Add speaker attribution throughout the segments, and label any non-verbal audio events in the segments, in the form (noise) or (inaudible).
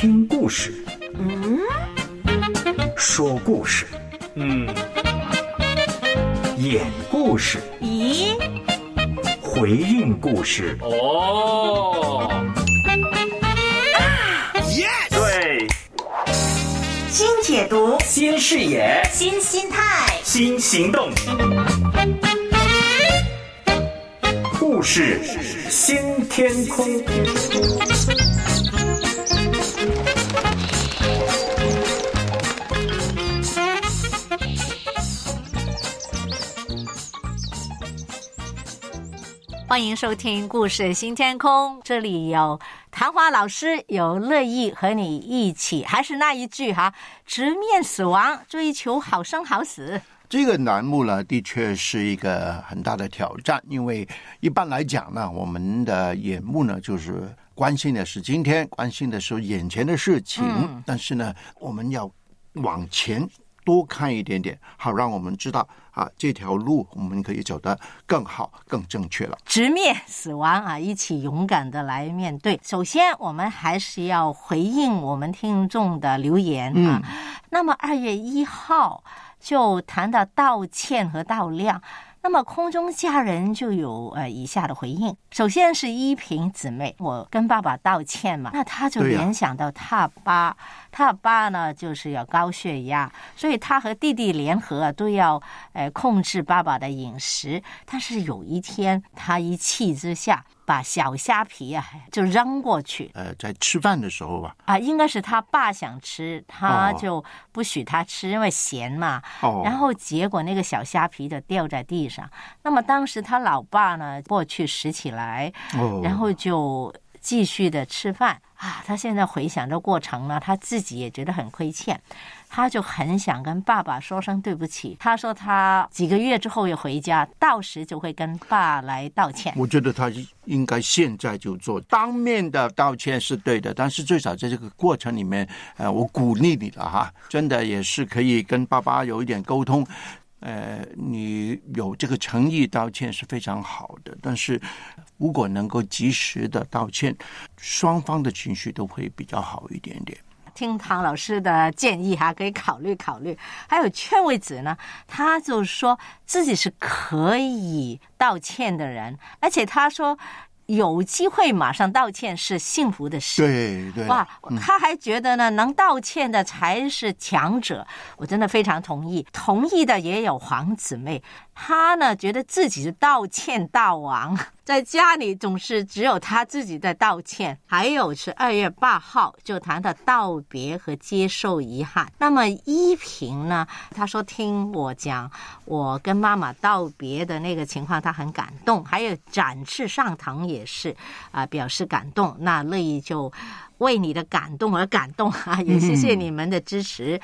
Speaker 1: 听故事，
Speaker 2: 嗯，
Speaker 1: 说故事，
Speaker 3: 嗯，
Speaker 1: 演故事，
Speaker 2: 咦，
Speaker 1: 回应故事。
Speaker 3: 哦，啊，yes，
Speaker 1: 对，
Speaker 2: 新解读，
Speaker 1: 新视野，
Speaker 2: 新心态，
Speaker 1: 新行动，故事。新天空。
Speaker 4: 欢迎收听《故事新天空》，这里有谭华老师，有乐意和你一起，还是那一句哈，直面死亡，追求好生好死。
Speaker 5: 这个栏目呢，的确是一个很大的挑战，因为一般来讲呢，我们的眼目呢，就是关心的是今天，关心的是眼前的事情，
Speaker 4: 嗯。
Speaker 5: 但是呢，我们要往前多看一点点，好让我们知道啊，这条路我们可以走得更好、更正确了。
Speaker 4: 直面死亡啊，一起勇敢的来面对。首先，我们还是要回应我们听众的留言啊。那么二月一号就谈到道歉和道量。那么空中家人就有呃以下的回应，首先是依萍姊妹，我跟爸爸道歉嘛，那他就联想到他爸，他爸呢就是要高血压，所以他和弟弟联合啊都要呃控制爸爸的饮食。但是有一天，他一气之下把小虾皮啊就扔过去
Speaker 5: 呃，在吃饭的时候吧，
Speaker 4: 啊，应该是他爸想吃，他
Speaker 5: 哦
Speaker 4: 就不许他吃，因为咸嘛。
Speaker 5: 哦，
Speaker 4: 然后结果那个小虾皮就掉在地上。那么当时他老爸呢过去拾起来，
Speaker 5: 哦，
Speaker 4: 然后就继续的吃饭啊。他现在回想这过程呢，他自己也觉得很亏欠，他就很想跟爸爸说声对不起。他说他几个月之后要回家，到时就会跟爸来道歉。
Speaker 5: 我觉得他应该现在就做，当面的道歉是对的，但是最少在这个过程里面，呃，我鼓励你了哈，真的也是可以跟爸爸有一点沟通。呃，你有这个诚意道歉是非常好的，但是如果能够及时的道歉，双方的情绪都会比较好一点点。
Speaker 4: 听唐老师的建议哈，可以考虑考虑。还有劝慰子呢，他就说自己是可以道歉的人，而且他说有机会马上道歉是幸福的事。
Speaker 5: 对对，
Speaker 4: 哇，他还觉得呢，能道歉的才是强者。我真的非常同意。同意的也有黄姊妹，他呢觉得自己是道歉大王，(laughs) 在家里总是只有他自己在道歉。还有是二月八号就谈到道别和接受遗憾。那么依萍呢，她说听我讲我跟妈妈道别的那个情况，她很感动。还有展翅上堂也是啊、表示感动。那乐意就。为你的感动而感动啊！也谢谢你们的支持。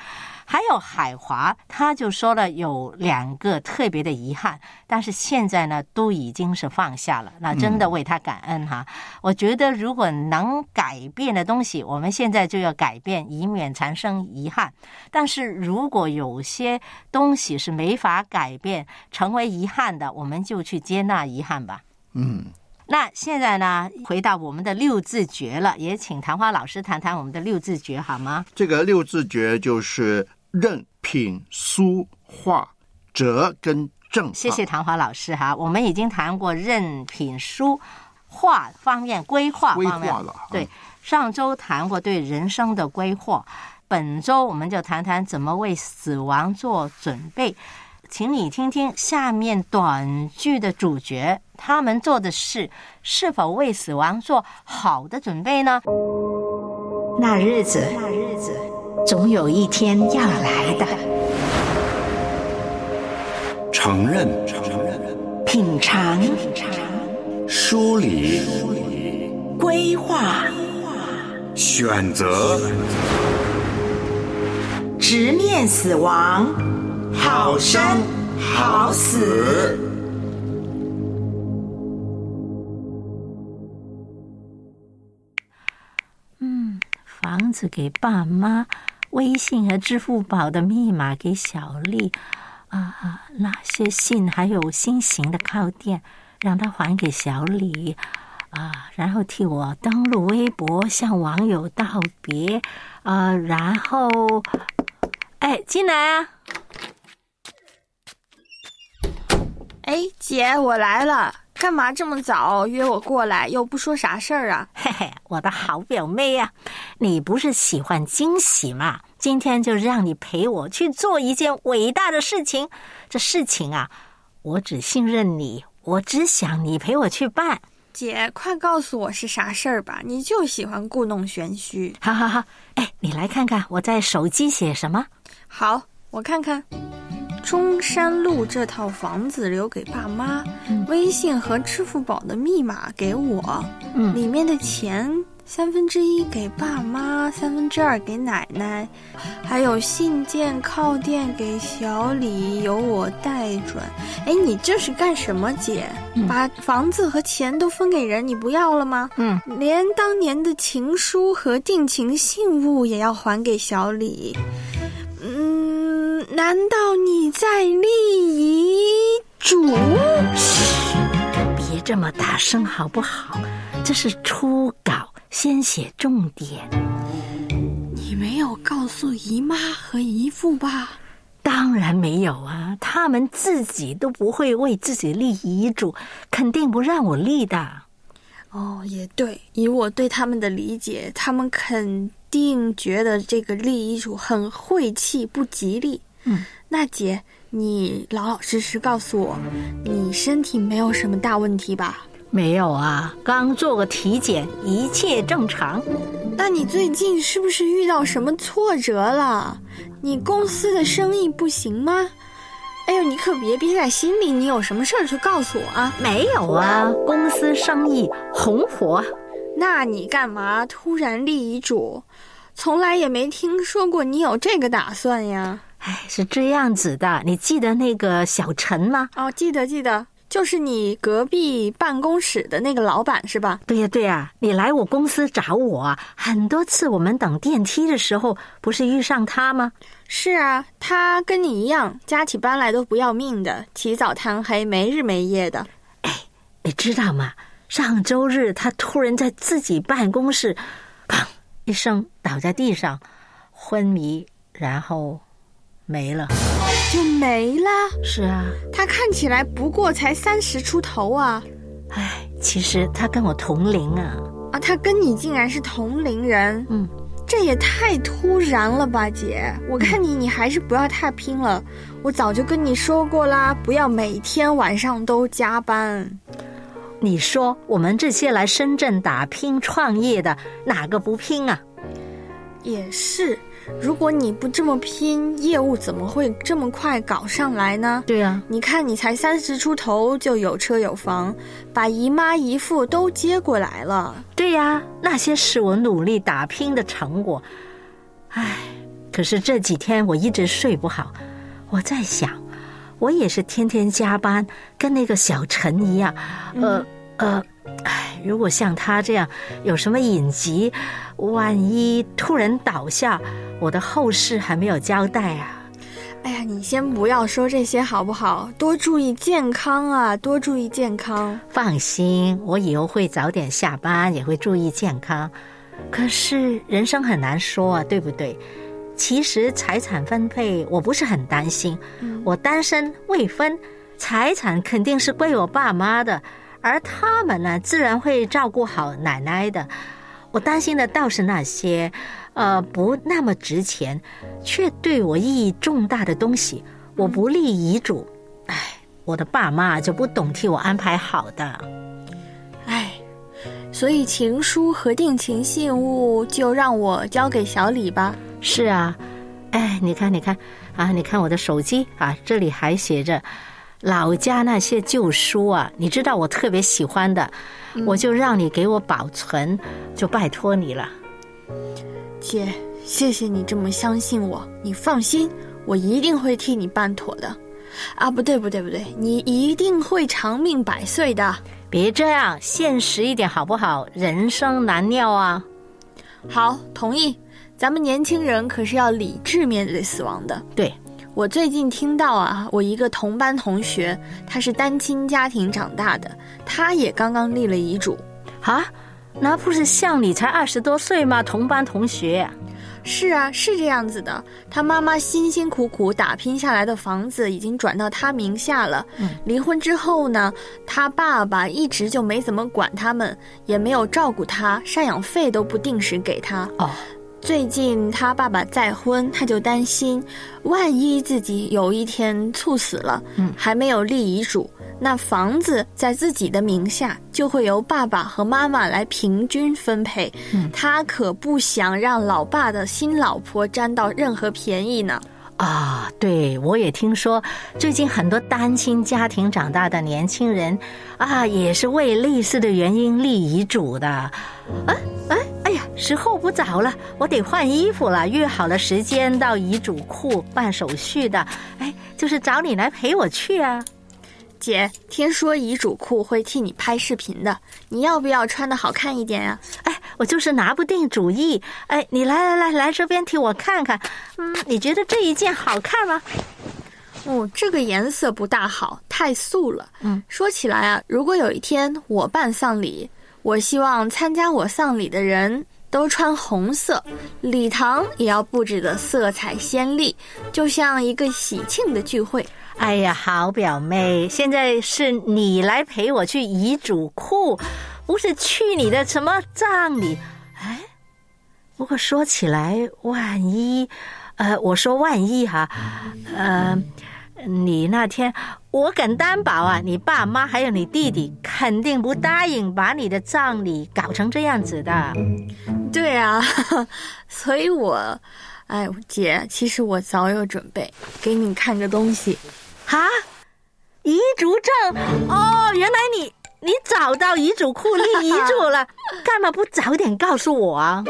Speaker 4: 还有海华，他就说了有两个特别的遗憾，但是现在呢都已经是放下了，那真的为他感恩哈。我觉得如果能改变的东西，我们现在就要改变，以免产生遗憾。但是如果有些东西是没法改变，成为遗憾的，我们就去接纳遗憾吧。
Speaker 5: 嗯，
Speaker 4: 那现在呢，回到我们的六字诀了，也请谭花老师谈谈我们的六字诀好吗？
Speaker 5: 这个六字诀就是任、品、书、画、哲跟正。
Speaker 4: 谢谢谭华老师哈，我们已经谈过任品书画方面规划方面
Speaker 5: 划了嗯
Speaker 4: 对，上周谈过对人生的规划，本周我们就谈谈怎么为死亡做准备。请你听听下面短剧的主角，他们做的事是否为死亡做好的准备呢？
Speaker 2: 那日子，那日子，总有一天要来的。
Speaker 6: 承认，承认，
Speaker 2: 品尝，品尝
Speaker 6: 梳理，
Speaker 2: 规划，
Speaker 6: 选择，
Speaker 2: 直面死亡，好生好死。
Speaker 4: 嗯房子给爸妈，微信和支付宝的密码给小丽，啊，那些信还有新型的靠垫，让他还给小李。啊，然后替我登录微博向网友道别，啊，然后，哎，进来啊！
Speaker 7: 哎，姐，我来了，干嘛这么早约我过来？又不说啥事儿啊？
Speaker 4: 嘿嘿，我的好表妹呀、你不是喜欢惊喜吗？今天就让你陪我去做一件伟大的事情。这事情啊，我只信任你，我只想你陪我去办。
Speaker 7: 姐，快告诉我是啥事儿吧？你就喜欢故弄玄虚。
Speaker 4: 好好好，哎，你来看看我在手机写什么。
Speaker 7: 好，我看看。中山路这套房子留给爸妈，微信和支付宝的密码给我，
Speaker 4: 嗯
Speaker 7: 里面的钱三分之一给爸妈，三分之二给奶奶，还有信件、靠垫给小李，由我代转。哎，你这是干什么，姐？把房子和钱都分给人，你不要了吗？
Speaker 4: 嗯，
Speaker 7: 连当年的情书和定情信物也要还给小李。嗯，难道你在立遗嘱？
Speaker 4: 嘘别这么大声好不好？这是初稿，先写重点。
Speaker 7: 你没有告诉姨妈和姨父吧？
Speaker 4: 当然没有啊，他们自己都不会为自己立遗嘱，肯定不让我立的。
Speaker 7: 哦，也对，以我对他们的理解，他们肯定觉得这个立遗嘱很晦气，不吉利。
Speaker 4: 嗯，
Speaker 7: 那姐，你老老实实告诉我，你身体没有什么大问题吧？
Speaker 4: 没有啊，刚做个体检，一切正常。
Speaker 7: 那你最近是不是遇到什么挫折了？你公司的生意不行吗？哎呦，你可别憋在心里，你有什么事儿就告诉我啊！
Speaker 4: 没有啊，公司生意红火。
Speaker 7: 那你干嘛突然立遗嘱？从来也没听说过你有这个打算呀！
Speaker 4: 哎，是这样子的，你记得那个小陈吗？
Speaker 7: 哦，记得记得，就是你隔壁办公室的那个老板是吧？
Speaker 4: 对呀、对呀、你来我公司找我啊，很多次我们等电梯的时候，不是遇上他吗？
Speaker 7: 是啊，他跟你一样，加起班来都不要命的，起早贪黑，没日没夜的。
Speaker 4: 哎你知道吗？上周日他突然在自己办公室，砰一声倒在地上，昏迷，然后没了。
Speaker 7: 就没了。
Speaker 4: 是啊，
Speaker 7: 他看起来不过才三十出头啊！
Speaker 4: 唉，其实他跟我同龄啊。
Speaker 7: 啊，他跟你竟然是同龄人，
Speaker 4: 嗯，
Speaker 7: 这也太突然了吧，姐！我看你，你还是不要太拼了。我早就跟你说过啦，不要每天晚上都加班。
Speaker 4: 你说我们这些来深圳打拼创业的，哪个不拼啊？
Speaker 7: 也是，如果你不这么拼，业务怎么会这么快搞上来呢？
Speaker 4: 对啊，
Speaker 7: 你看，你才三十出头就有车有房，把姨妈姨父都接过来了。
Speaker 4: 对呀、那些是我努力打拼的成果。唉，可是这几天我一直睡不好，我在想，我也是天天加班，跟那个小陈一样，呃、呃，唉，如果像他这样有什么隐疾，万一突然倒下，我的后事还没有交代啊。
Speaker 7: 哎呀，你先不要说这些好不好？多注意健康啊，多注意健康。
Speaker 4: 放心，我以后会早点下班，也会注意健康。可是人生很难说啊，对不对？其实财产分配我不是很担心，我单身未婚，财产肯定是归我爸妈的，而他们呢，自然会照顾好奶奶的。我担心的倒是那些，呃，不那么值钱，却对我意义重大的东西。我不立遗嘱，哎，我的爸妈就不懂替我安排好的。
Speaker 7: 哎，所以情书和定情信物就让我交给小李吧。
Speaker 4: 是啊，哎，你看，你看啊，你看我的手机啊，这里还写着老家那些旧书啊，你知道我特别喜欢的，我就让你给我保存，就拜托你了。
Speaker 7: 姐，谢谢你这么相信我，你放心，我一定会替你办妥的。啊，不对不对不对，你一定会长命百岁的。
Speaker 4: 别这样，现实一点好不好？人生难料啊。
Speaker 7: 好，同意。咱们年轻人可是要理智面对死亡的。
Speaker 4: 对，
Speaker 7: 我最近听到啊，我一个同班同学，他是单亲家庭长大的，他也刚刚立了遗嘱。
Speaker 4: 啊，那不是像你才二十多岁吗？同班同学。
Speaker 7: 是啊，是这样子的。他妈妈辛辛苦苦打拼下来的房子已经转到他名下了。离婚之后呢，他爸爸一直就没怎么管他们，也没有照顾他，赡养费都不定时给他。
Speaker 4: 哦，
Speaker 7: 最近他爸爸再婚，他就担心，万一自己有一天猝死了，
Speaker 4: 嗯
Speaker 7: 还没有立遗嘱，那房子在自己的名下，就会由爸爸和妈妈来平均分配。
Speaker 4: 嗯
Speaker 7: 他可不想让老爸的新老婆沾到任何便宜呢。
Speaker 4: 啊，对，我也听说，最近很多单亲家庭长大的年轻人啊，也是为类似的原因立遗嘱的。啊，哎，哎呀，时候不早了，我得换衣服了。约好了时间到遗嘱库办手续的，哎，就是找你来陪我去啊。
Speaker 7: 姐，听说遗嘱库会替你拍视频的，你要不要穿的好看一点呀、
Speaker 4: 哎，我就是拿不定主意。哎，你来来来来这边替我看看，嗯，你觉得这一件好看吗？
Speaker 7: 哦，这个颜色不大好，太素了。
Speaker 4: 嗯，
Speaker 7: 说起来啊，如果有一天我办丧礼，我希望参加我丧礼的人都穿红色，礼堂也要布置的色彩鲜丽，就像一个喜庆的聚会。
Speaker 4: 哎呀，好表妹，现在是你来陪我去遗嘱库，不是去你的什么葬礼。哎，不过说起来，万一，呃，我说万一哈，呃，你那天我敢担保啊，你爸妈还有你弟弟肯定不答应把你的葬礼搞成这样子的。
Speaker 7: 对啊，(laughs) 所以我，哎，姐，其实我早有准备，给你看个东西。
Speaker 4: 哈，遗嘱证哦，原来你你找到遗嘱库立遗嘱了，(laughs) 干嘛不早点告诉我啊？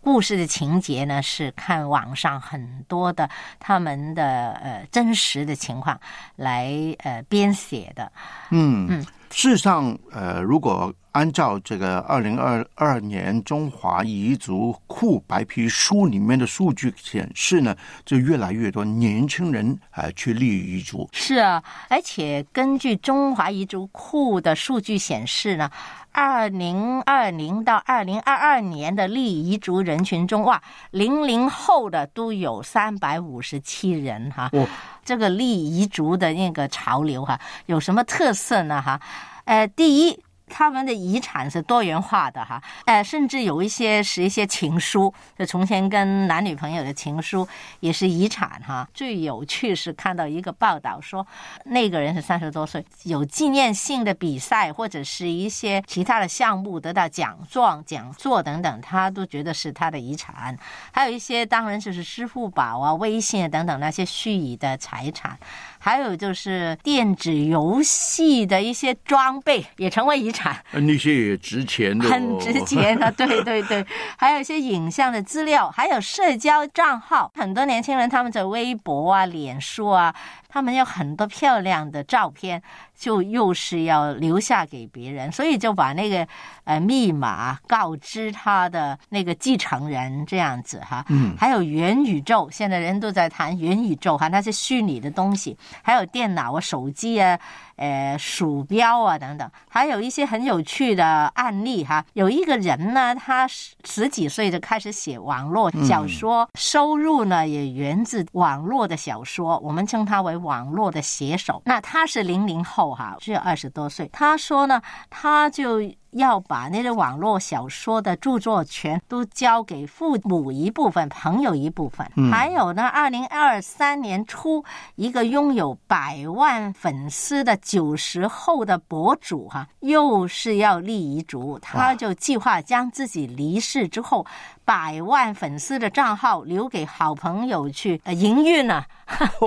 Speaker 4: 故事的情节呢，是看网上很多的他们的呃真实的情况来呃编写的。
Speaker 5: 嗯
Speaker 4: 嗯
Speaker 5: 事实上，呃，如果按照这个二零二二年中华彝族库白皮书里面的数据显示呢，就越来越多年轻人啊、呃去立遗嘱。
Speaker 4: 是啊，而且根据中华彝族库的数据显示呢，二零二零到二零二二年的立遗族人群中，哇，零零后的都有三百五十七人哈。
Speaker 5: 哦
Speaker 4: 这个立遗族的那个潮流哈，有什么特色呢？哈，呃，第一。他们的遗产是多元化的哈，呃，甚至有一些是一些情书，就从前跟男女朋友的情书也是遗产哈。最有趣是看到一个报道说，那个人是三十多岁，有纪念性的比赛或者是一些其他的项目得到奖状、讲座等等，他都觉得是他的遗产。还有一些当然就是支付宝啊、微信啊等等那些虚拟的财产。还有就是电子游戏的一些装备也成为遗产，
Speaker 5: 呃那些也值钱的、哦，
Speaker 4: 很值钱 (laughs) 的。对对对，还有一些影像的资料，还有社交账号。很多年轻人他们在微博啊、脸书啊，他们有很多漂亮的照片，就又是要留下给别人，所以就把那个呃密码告知他的那个继承人这样子哈。
Speaker 5: 嗯
Speaker 4: 还有元宇宙，现在人都在谈元宇宙哈，那些虚拟的东西。还有电脑啊、手机啊、呃鼠标啊等等，还有一些很有趣的案例哈。有一个人呢，他十十几岁就开始写网络小说，收入呢也源自网络的小说，我们称他为网络的写手。那他是零零后哈，只有二十多岁。他说呢，他就。要把那个网络小说的著作权都交给父母一部分、朋友一部分，
Speaker 5: 嗯。
Speaker 4: 还有呢，二零二三年初，一个拥有百万粉丝的九十后的博主哈、又是要立遗嘱，他就计划将自己离世之后百万粉丝的账号留给好朋友去呃营运呢、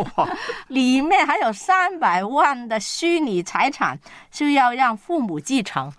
Speaker 4: (laughs) 里面还有三百万的虚拟财产，就要让父母继承。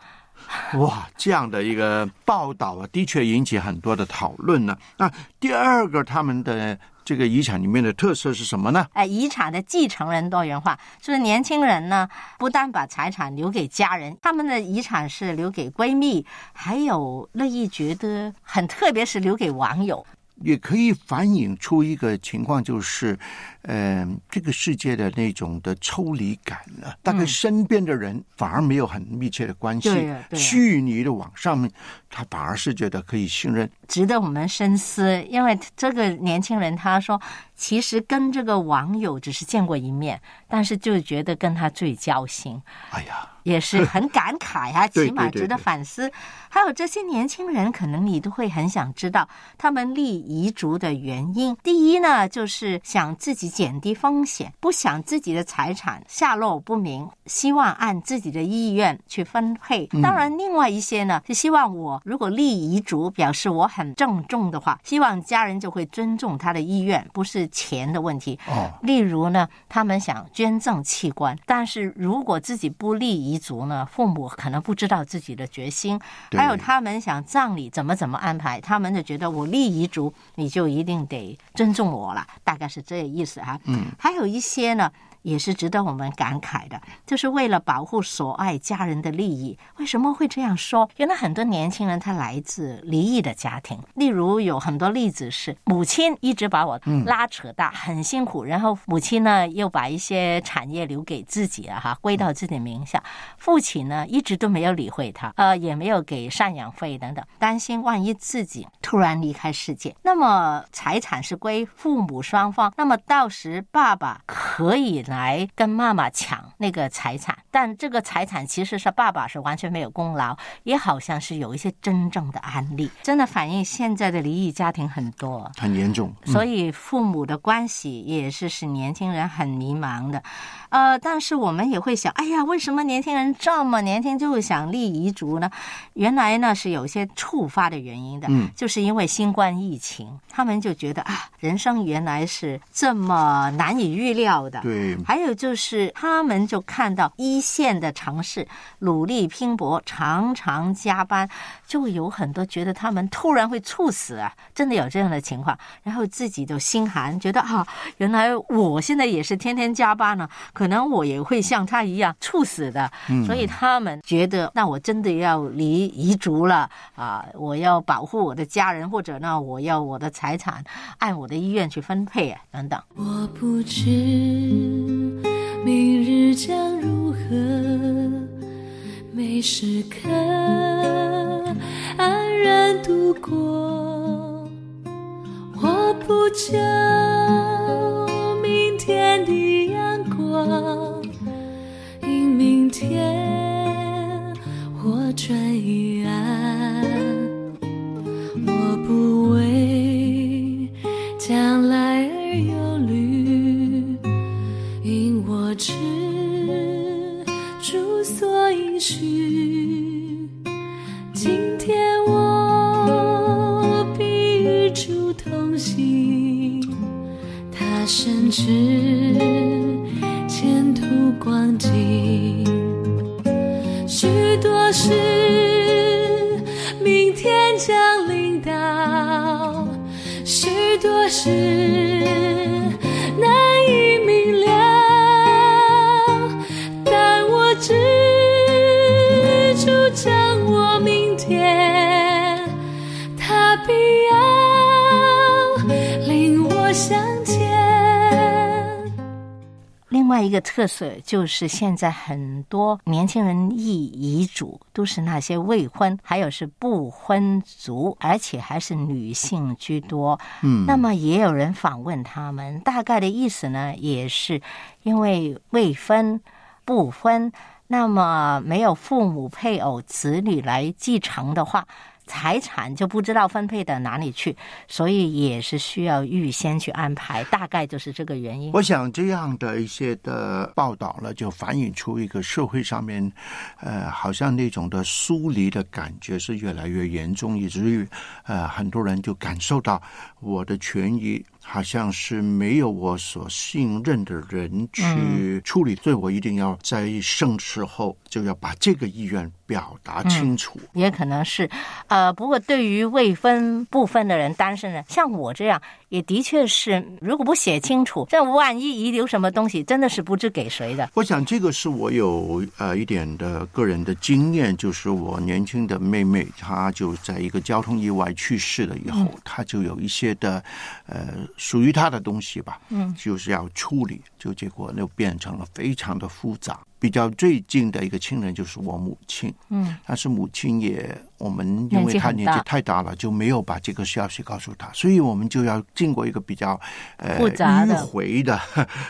Speaker 4: (laughs)
Speaker 5: 哇，这样的一个报道啊，的确引起很多的讨论呢。那第二个，他们的这个遗产里面的特色是什么呢？
Speaker 4: 哎，遗产的继承人多元化，就是年轻人呢，不但把财产留给家人，他们的遗产是留给闺蜜，还有乐意觉得很特别，是留给网友。
Speaker 5: 也可以反映出一个情况，就是，呃，这个世界的那种的抽离感呢，大概身边的人反而没有很密切的关系虚拟的网上面，他反而是觉得可以信任。
Speaker 4: 值得我们深思，因为这个年轻人他说，其实跟这个网友只是见过一面，但是就觉得跟他最交心，
Speaker 5: 哎呀，
Speaker 4: 也是很感慨啊，(laughs) 起码值得
Speaker 5: 对对对
Speaker 4: 反思。还有这些年轻人，可能你都会很想知道他们立遗嘱的原因。第一呢，就是想自己减低风险，不想自己的财产下落不明，希望按自己的意愿去分配。当然，另外一些呢，是希望我如果立遗嘱，表示我很郑重的话，希望家人就会尊重他的意愿，不是钱的问题。
Speaker 5: 哦，
Speaker 4: 例如呢，他们想捐赠器官，但是如果自己不立遗嘱呢，父母可能不知道自己的决心。
Speaker 5: 对
Speaker 4: 还有他们想葬礼怎么怎么安排，他们就觉得我立遗嘱，你就一定得尊重我了，大概是这个意思哈。嗯，还有一些呢。也是值得我们感慨的，就是为了保护所爱家人的利益。为什么会这样说？原来很多年轻人他来自离异的家庭，例如有很多例子是母亲一直把我拉扯大，很辛苦，然后母亲呢又把一些产业留给自己了，哈，归到自己名下。父亲呢一直都没有理会他，呃，也没有给赡养费等等，担心万一自己突然离开世界，那么财产是归父母双方，那么到时爸爸可以呢来跟妈妈抢那个财产，但这个财产其实是爸爸是完全没有功劳，也好像是有一些真正的案例，真的反映现在的离异家庭很多。
Speaker 5: 很严重。嗯
Speaker 4: 所以父母的关系也是使年轻人很迷茫的，呃，但是我们也会想，哎呀，为什么年轻人这么年轻就想立遗嘱呢？原来呢是有一些触发的原因的，
Speaker 5: 嗯
Speaker 4: 就是因为新冠疫情，他们就觉得啊，人生原来是这么难以预料的，
Speaker 5: 对，
Speaker 4: 还有就是，他们就看到一线的城市努力拼搏，常常加班，就有很多觉得他们突然会猝死啊，真的有这样的情况，然后自己就心寒，觉得啊，原来我现在也是天天加班呢，可能我也会像他一样猝死的，所以他们觉得，那我真的要离遗嘱了啊，我要保护我的家人，或者呢，我要我的财产按我的意愿去分配啊，等等。
Speaker 8: 我不知明日将如何，每时刻安然度过。我不求多
Speaker 4: 外一个特色就是，现在很多年轻人立遗嘱都是那些未婚，还有是不婚族，而且还是女性居多。嗯，那么也有人访问他们，大概的意思呢，也是因为未婚、不婚，那么没有父母、配偶、子女来继承的话。财产就不知道分配到哪里去，所以也是需要预先去安排，大概就是这个原因。
Speaker 5: 我想这样的一些的报道呢，就反映出一个社会上面，呃，好像那种的疏离的感觉是越来越严重，以至于呃，很多人就感受到我的权益好像是没有我所信任的人去处理，所以我一定要在盛世后就要把这个意愿表达清楚。
Speaker 4: 也可能是，呃，不过对于未婚不分的人、单身人，像我这样，也的确是，如果不写清楚，这万一遗留什么东西，真的是不知给谁的。
Speaker 5: 我想这个是我有呃一点的个人的经验，就是我年轻的妹妹，她就在一个交通意外去世了以后，她就有一些的呃属于她的东西吧，嗯，就是要处理，就结果就变成了非常的复杂。比较最近的一个亲人就是我母亲，嗯，但是母亲也我们因为她年纪太大了，就没有把这个消息告诉她，所以我们就要经过一个比较呃迂回的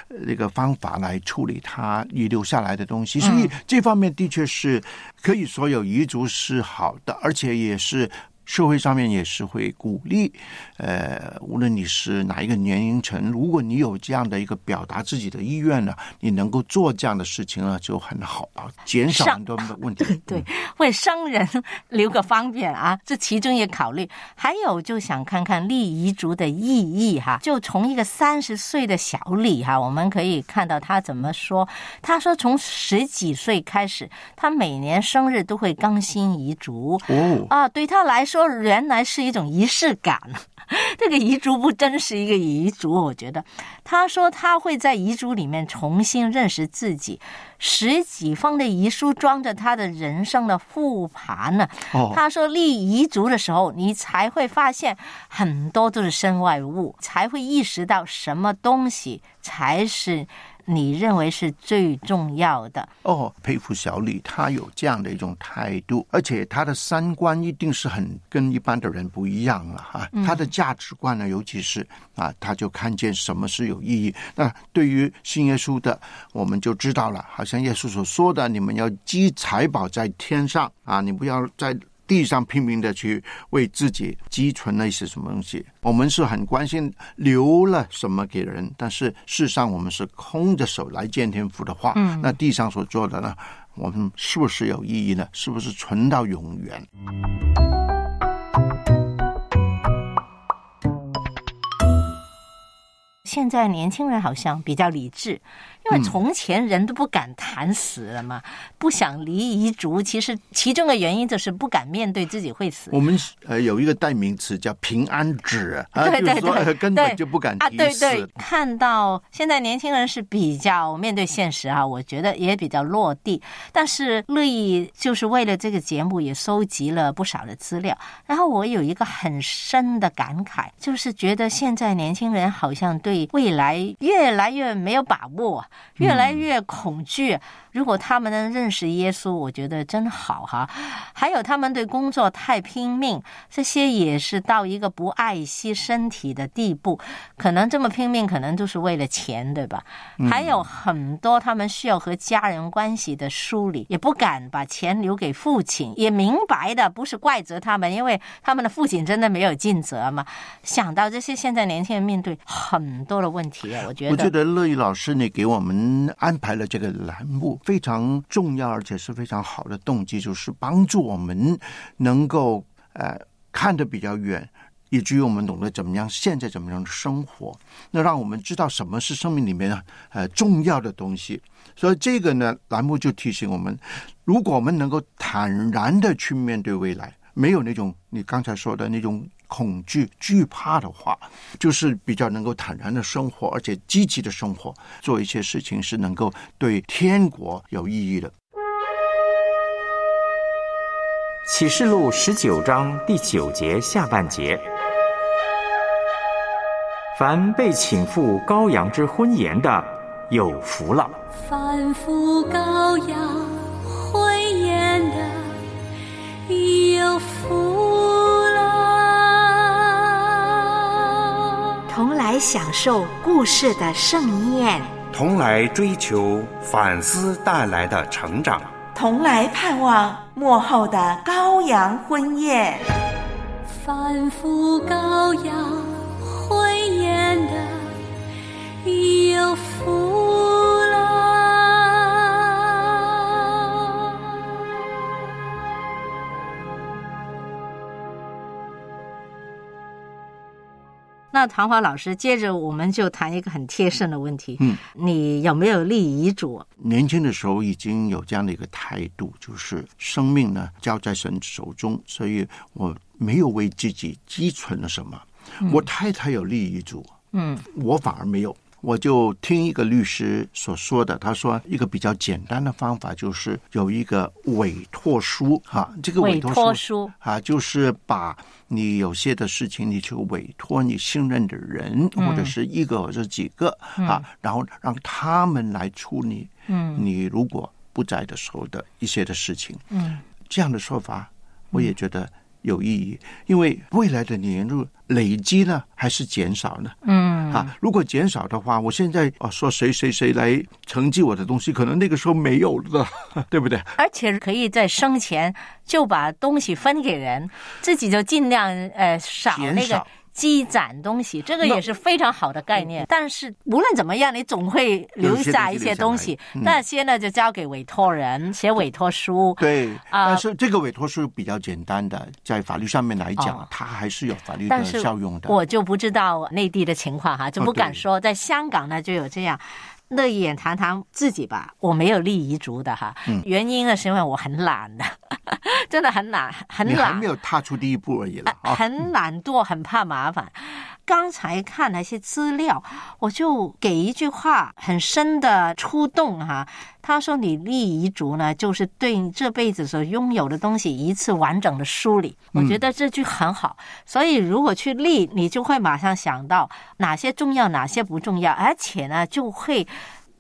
Speaker 5: 那个方法来处理她遗留下来的东西，所以这方面的确是可以说有遗嘱是好的，而且也是。社会上面也是会鼓励，呃，无论你是哪一个年龄层，如果你有这样的一个表达自己的意愿呢，你能够做这样的事情呢，就很好啊，减少很多的问题。(laughs)
Speaker 4: 对，为生人留个方便啊，这其中也考虑。还有就想看看立遗嘱的意义哈，就从一个三十岁的小李哈，我们可以看到他怎么说。他说从十几岁开始，他每年生日都会更新遗嘱。
Speaker 5: 哦，
Speaker 4: 啊，对他来说，原来是一种仪式感。(laughs) 这个遗嘱不真是一个遗嘱，我觉得。他说他会在遗嘱里面重新认识自己，十几封的遗书装着他的人生的复盘呢。
Speaker 5: 哦
Speaker 4: 他说立遗嘱的时候，你才会发现很多都是身外物，才会意识到什么东西才是你认为是最重要的。
Speaker 5: 哦，佩服小李，他有这样的一种态度，而且他的三观一定是很跟一般的人不一样了哈。他的价值观呢，尤其是啊，他就看见什么是有意义。那对于信耶稣的，我们就知道了，好像耶稣所说的，你们要积财宝在天上啊，你不要在。地上拼命的去为自己积存了一些什么东西，我们是很关心留了什么给人，但是事实上我们是空着手来见天父的话，嗯，那地上所做的呢，我们是不是有意义呢？是不是存到永远？
Speaker 4: 现在年轻人好像比较理智，因为从前人都不敢谈死了嘛，不想离遗嘱。其实其中的原因就是不敢面对自己会死。
Speaker 5: 我们呃有一个代名词叫平安纸，啊，
Speaker 4: 对对
Speaker 5: 就是说
Speaker 4: 对
Speaker 5: 呃根本就不敢
Speaker 4: 啊，对对。，看到现在年轻人是比较面对现实啊，我觉得也比较落地。但是乐意就是为了这个节目也收集了不少的资料，然后我有一个很深的感慨，就是觉得现在年轻人好像对未来越来越没有把握，越来越恐惧。如果他们能认识耶稣，我觉得真好哈。还有他们对工作太拼命，这些也是到一个不爱惜身体的地步。可能这么拼命，可能就是为了钱，对吧？还有很多他们需要和家人关系的梳理，也不敢把钱留给父亲，也明白的不是怪责他们，因为他们的父亲真的没有尽责嘛。想到这些，现在年轻人面对很多的问题啊，我觉得
Speaker 5: 我觉得乐意老师你给我们安排了这个栏目非常重要，而且是非常好的动机，就是帮助我们能够呃看得比较远。以至于我们懂得怎么样现在怎么样生活，那让我们知道什么是生命里面呃重要的东西。所以这个呢栏目就提醒我们，如果我们能够坦然的去面对未来，没有那种你刚才说的那种恐惧、惧怕的话，就是比较能够坦然的生活，而且积极的生活，做一些事情是能够对天国有意义的。
Speaker 1: 启示录十九章第九节下半节：凡被请赴羔羊之婚宴的，有福了。
Speaker 8: 凡夫羔羊
Speaker 2: 来享受故事的盛宴，
Speaker 6: 同来追求反思带来的成长。
Speaker 2: 同来盼望幕后的羔羊婚宴。
Speaker 8: 反复羔羊
Speaker 4: 那唐华老师，接着我们就谈一个很贴身的问题。
Speaker 5: 嗯，
Speaker 4: 你有没有立遗嘱？
Speaker 5: 年轻的时候已经有这样的一个态度，就是生命呢交在神手中，所以我没有为自己积存了什么。我太太有立遗嘱，
Speaker 4: 嗯，
Speaker 5: 我反而没有。我就听一个律师所说的，他说一个比较简单的方法就是有一个委托书哈，这个
Speaker 4: 委
Speaker 5: 托
Speaker 4: 托书。
Speaker 5: 啊，就是把你有些的事情，你去委托你信任的人，或者是一个或者几个啊，然后让他们来处理，
Speaker 4: 嗯。
Speaker 5: 你如果不在的时候的一些的事情，
Speaker 4: 嗯。
Speaker 5: 这样的说法，我也觉得有意义，因为未来的年入累积呢还是减少呢？
Speaker 4: 嗯
Speaker 5: 啊，如果减少的话，我现在啊说谁谁谁来承继我的东西，可能那个时候没有了，(laughs) 对不对？
Speaker 4: 而且可以在生前就把东西分给人，自己就尽量呃少那个积攒东西，这个也是非常好的概念。但是无论怎么样，你总会留下一些东西，那些呢就交给委托人写委托书。
Speaker 5: 对，
Speaker 4: 啊
Speaker 5: 但是这个委托书比较简单的，在法律上面来讲，
Speaker 4: 哦
Speaker 5: 它还是有法律的效用的。
Speaker 4: 我就不知道内地的情况哈，就不敢说。在香港呢就有这样。乐意也谈谈自己吧，我没有立遗嘱的哈，
Speaker 5: 嗯
Speaker 4: 原因呢是因为我很懒的，(laughs) 真的很懒，很懒
Speaker 5: 你还没，有踏出第一步而已了啊！
Speaker 4: 很懒惰，很怕麻烦。刚才看了一些资料，我就给一句话很深的触动哈。他说：“你立遗嘱呢，就是对你这辈子所拥有的东西一次完整的梳理。”我觉得这句很好。所以如果去立，你就会马上想到哪些重要，哪些不重要，而且呢，就会。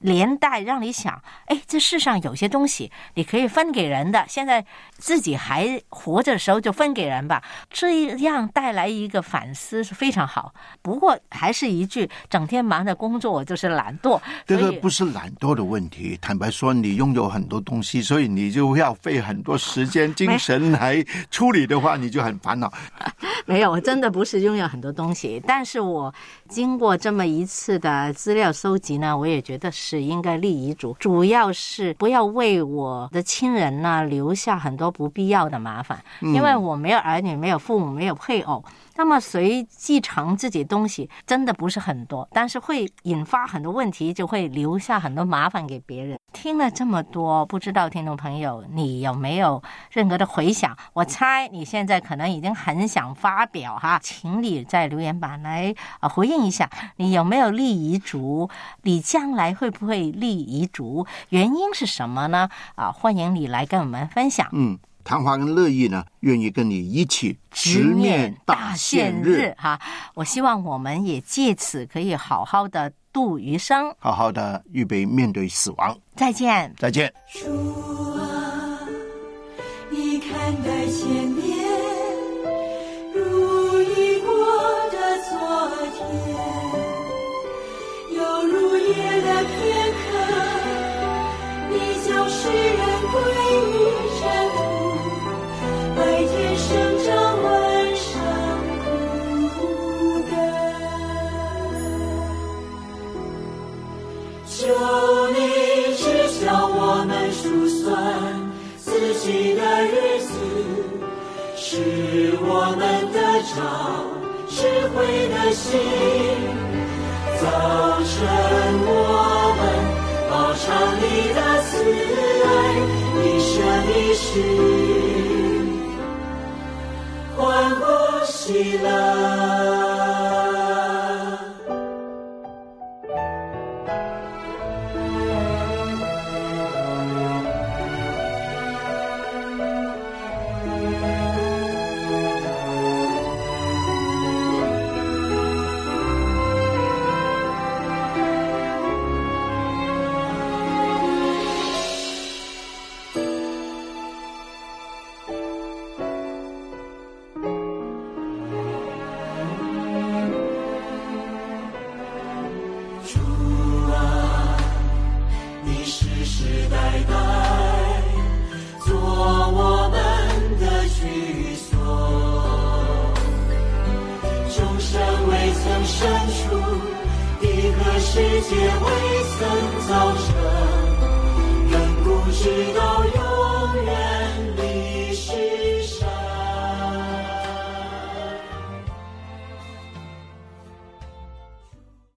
Speaker 4: 连带让你想，哎，这世上有些东西你可以分给人的，现在自己还活着的时候就分给人吧，这样带来一个反思是非常好。不过还是一句，整天忙着工作，我就是懒惰，
Speaker 5: 这个不是懒惰的问题。坦白说，你拥有很多东西，所以你就要费很多时间、精神来处理的话，你就很烦恼。(laughs)
Speaker 4: 没有，我真的不是拥有很多东西，但是我经过这么一次的资料搜集呢，我也觉得是应该立遗嘱，主要是不要为我的亲人呢留下很多不必要的麻烦，因为我没有儿女，没有父母，没有配偶。那么谁继承自己东西真的不是很多，但是会引发很多问题，就会留下很多麻烦给别人。听了这么多，不知道听众朋友你有没有任何的回想？我猜你现在可能已经很想发表哈，请你在留言板来啊回应一下，你有没有立遗嘱？你将来会不会立遗嘱？原因是什么呢？啊，欢迎你来跟我们分享。
Speaker 5: 嗯，谭华跟乐意呢，愿意跟你一起直面大限日，
Speaker 4: 哈！我希望我们也借此可以好好的度余生。
Speaker 5: 好好的预备面对死亡。
Speaker 4: 再见。
Speaker 5: 再见。
Speaker 9: 主啊，你看待前面，